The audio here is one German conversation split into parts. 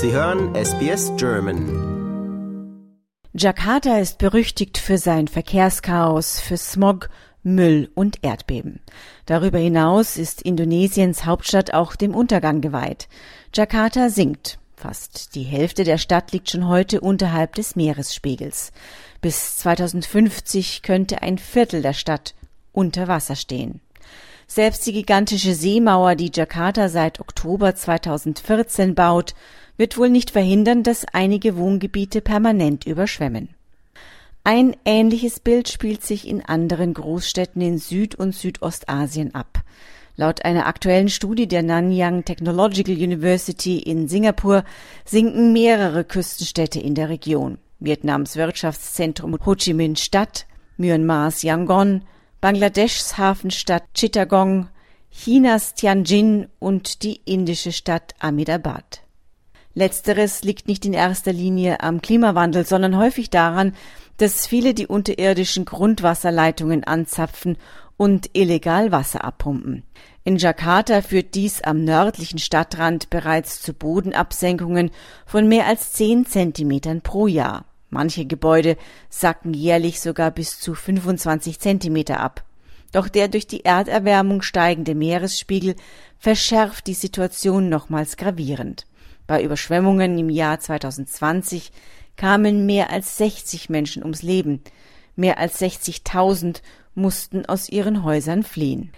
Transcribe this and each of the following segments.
Sie hören SBS German. Jakarta ist berüchtigt für sein Verkehrschaos, für Smog, Müll und Erdbeben. Darüber hinaus ist Indonesiens Hauptstadt auch dem Untergang geweiht. Jakarta sinkt. Fast die Hälfte der Stadt liegt schon heute unterhalb des Meeresspiegels. Bis 2050 könnte ein Viertel der Stadt unter Wasser stehen. Selbst die gigantische Seemauer, die Jakarta seit Oktober 2014 baut, wird wohl nicht verhindern, dass einige Wohngebiete permanent überschwemmen. Ein ähnliches Bild spielt sich in anderen Großstädten in Süd- und Südostasien ab. Laut einer aktuellen Studie der Nanyang Technological University in Singapur sinken mehrere Küstenstädte in der Region. Vietnams Wirtschaftszentrum Ho Chi Minh Stadt, Myanmars Yangon, Bangladeschs Hafenstadt Chittagong, Chinas Tianjin und die indische Stadt Ahmedabad. Letzteres liegt nicht in erster Linie am Klimawandel, sondern häufig daran, dass viele die unterirdischen Grundwasserleitungen anzapfen und illegal Wasser abpumpen. In Jakarta führt dies am nördlichen Stadtrand bereits zu Bodenabsenkungen von mehr als zehn Zentimetern pro Jahr. Manche Gebäude sacken jährlich sogar bis zu 25 Zentimeter ab. Doch der durch die Erderwärmung steigende Meeresspiegel verschärft die Situation nochmals gravierend. Bei Überschwemmungen im Jahr 2020 kamen mehr als 60 Menschen ums Leben. Mehr als 60.000 mussten aus ihren Häusern fliehen.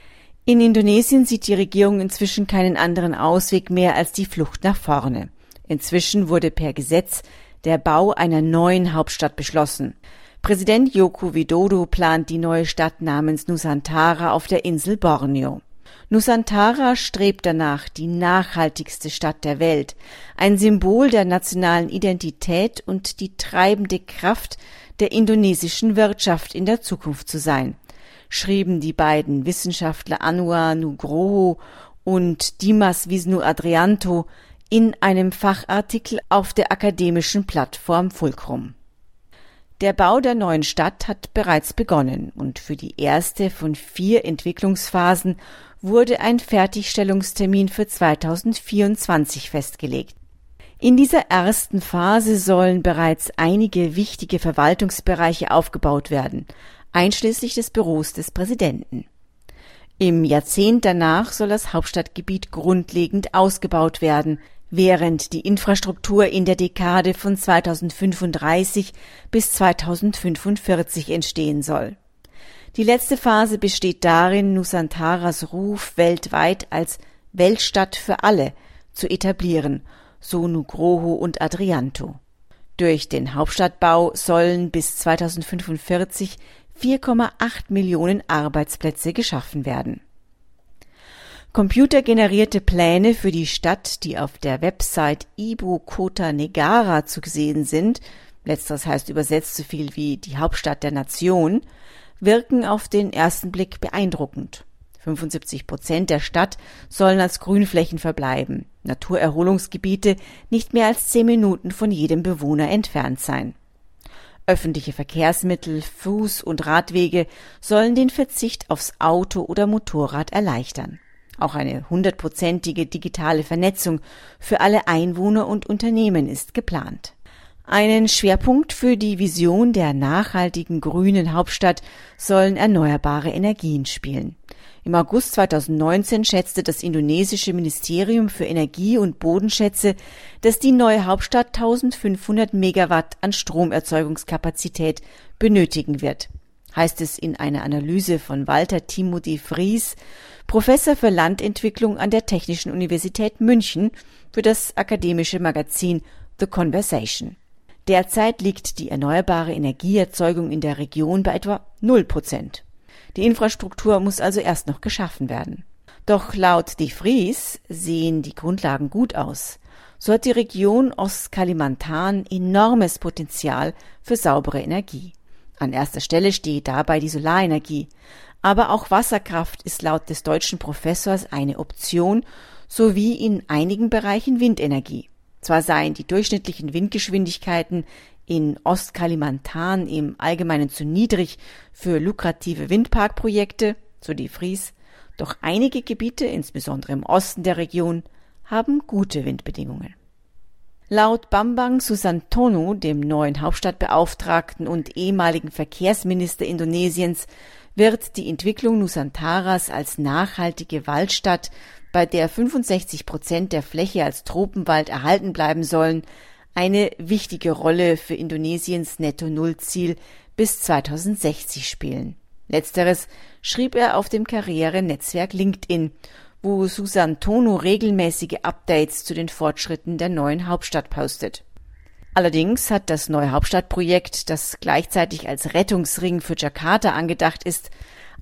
In Indonesien sieht die Regierung inzwischen keinen anderen Ausweg mehr als die Flucht nach vorne. Inzwischen wurde per Gesetz der Bau einer neuen Hauptstadt beschlossen. Präsident Joko Widodo plant die neue Stadt namens Nusantara auf der Insel Borneo. Nusantara strebt danach, die nachhaltigste Stadt der Welt, ein Symbol der nationalen Identität und die treibende Kraft der indonesischen Wirtschaft in der Zukunft zu sein, schrieben die beiden Wissenschaftler Anwar Nugroho und Dimas Visnu Adrianto in einem Fachartikel auf der akademischen Plattform Fulcrum. Der Bau der neuen Stadt hat bereits begonnen und für die erste von vier Entwicklungsphasen wurde ein Fertigstellungstermin für 2024 festgelegt. In dieser ersten Phase sollen bereits einige wichtige Verwaltungsbereiche aufgebaut werden, einschließlich des Büros des Präsidenten. Im Jahrzehnt danach soll das Hauptstadtgebiet grundlegend ausgebaut werden, während die Infrastruktur in der Dekade von 2035 bis 2045 entstehen soll. Die letzte Phase besteht darin, Nusantaras Ruf weltweit als Weltstadt für alle zu etablieren, so Nugroho und Adrianto. Durch den Hauptstadtbau sollen bis 2045 4,8 Millionen Arbeitsplätze geschaffen werden. Computergenerierte Pläne für die Stadt, die auf der Website Ibu Kota Negara zu sehen sind, letzteres heißt übersetzt so viel wie die Hauptstadt der Nation, wirken auf den ersten Blick beeindruckend. 75 Prozent der Stadt sollen als Grünflächen verbleiben, Naturerholungsgebiete nicht mehr als zehn Minuten von jedem Bewohner entfernt sein. Öffentliche Verkehrsmittel, Fuß- und Radwege sollen den Verzicht aufs Auto oder Motorrad erleichtern. Auch eine hundertprozentige digitale Vernetzung für alle Einwohner und Unternehmen ist geplant. Einen Schwerpunkt für die Vision der nachhaltigen grünen Hauptstadt sollen erneuerbare Energien spielen. Im August 2019 schätzte das indonesische Ministerium für Energie und Bodenschätze, dass die neue Hauptstadt 1500 Megawatt an Stromerzeugungskapazität benötigen wird heißt es in einer Analyse von Walter Timothy Fries, Professor für Landentwicklung an der Technischen Universität München, für das akademische Magazin The Conversation. Derzeit liegt die erneuerbare Energieerzeugung in der Region bei etwa 0 Prozent. Die Infrastruktur muss also erst noch geschaffen werden. Doch laut De Vries sehen die Grundlagen gut aus. So hat die Region Ostkalimantan enormes Potenzial für saubere Energie. An erster Stelle steht dabei die Solarenergie. Aber auch Wasserkraft ist laut des deutschen Professors eine Option, sowie in einigen Bereichen Windenergie. Zwar seien die durchschnittlichen Windgeschwindigkeiten in Ostkalimantan im Allgemeinen zu niedrig für lukrative Windparkprojekte, so die Fries, doch einige Gebiete, insbesondere im Osten der Region, haben gute Windbedingungen. Laut Bambang Susantono, dem neuen Hauptstadtbeauftragten und ehemaligen Verkehrsminister Indonesiens, wird die Entwicklung Nusantaras als nachhaltige Waldstadt, bei der 65 Prozent der Fläche als Tropenwald erhalten bleiben sollen, eine wichtige Rolle für Indonesiens Netto-Null-Ziel bis 2060 spielen. Letzteres schrieb er auf dem Karrierenetzwerk LinkedIn, wo Susan Tono regelmäßige Updates zu den Fortschritten der neuen Hauptstadt postet. Allerdings hat das neue Hauptstadtprojekt, das gleichzeitig als Rettungsring für Jakarta angedacht ist,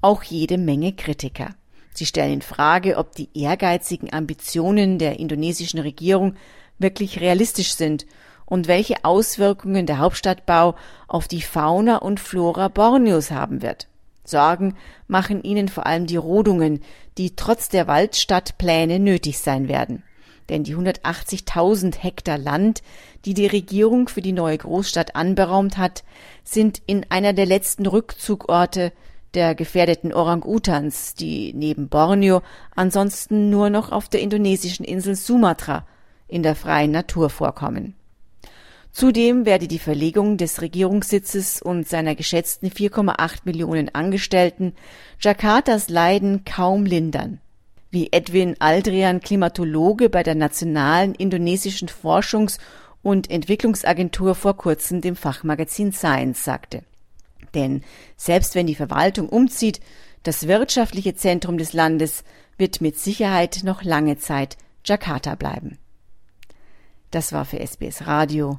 auch jede Menge Kritiker. Sie stellen in Frage, ob die ehrgeizigen Ambitionen der indonesischen Regierung wirklich realistisch sind und welche Auswirkungen der Hauptstadtbau auf die Fauna und Flora Borneos haben wird. Sorgen machen ihnen vor allem die Rodungen, die trotz der Waldstadtpläne nötig sein werden. Denn die 180.000 Hektar Land, die die Regierung für die neue Großstadt anberaumt hat, sind in einer der letzten Rückzugorte der gefährdeten Orang-Utans, die neben Borneo ansonsten nur noch auf der indonesischen Insel Sumatra in der freien Natur vorkommen. Zudem werde die Verlegung des Regierungssitzes und seiner geschätzten 4,8 Millionen Angestellten Jakartas Leiden kaum lindern. Wie Edwin Aldrian, Klimatologe bei der Nationalen Indonesischen Forschungs- und Entwicklungsagentur vor kurzem dem Fachmagazin Science sagte. Denn selbst wenn die Verwaltung umzieht, das wirtschaftliche Zentrum des Landes wird mit Sicherheit noch lange Zeit Jakarta bleiben. Das war für SBS Radio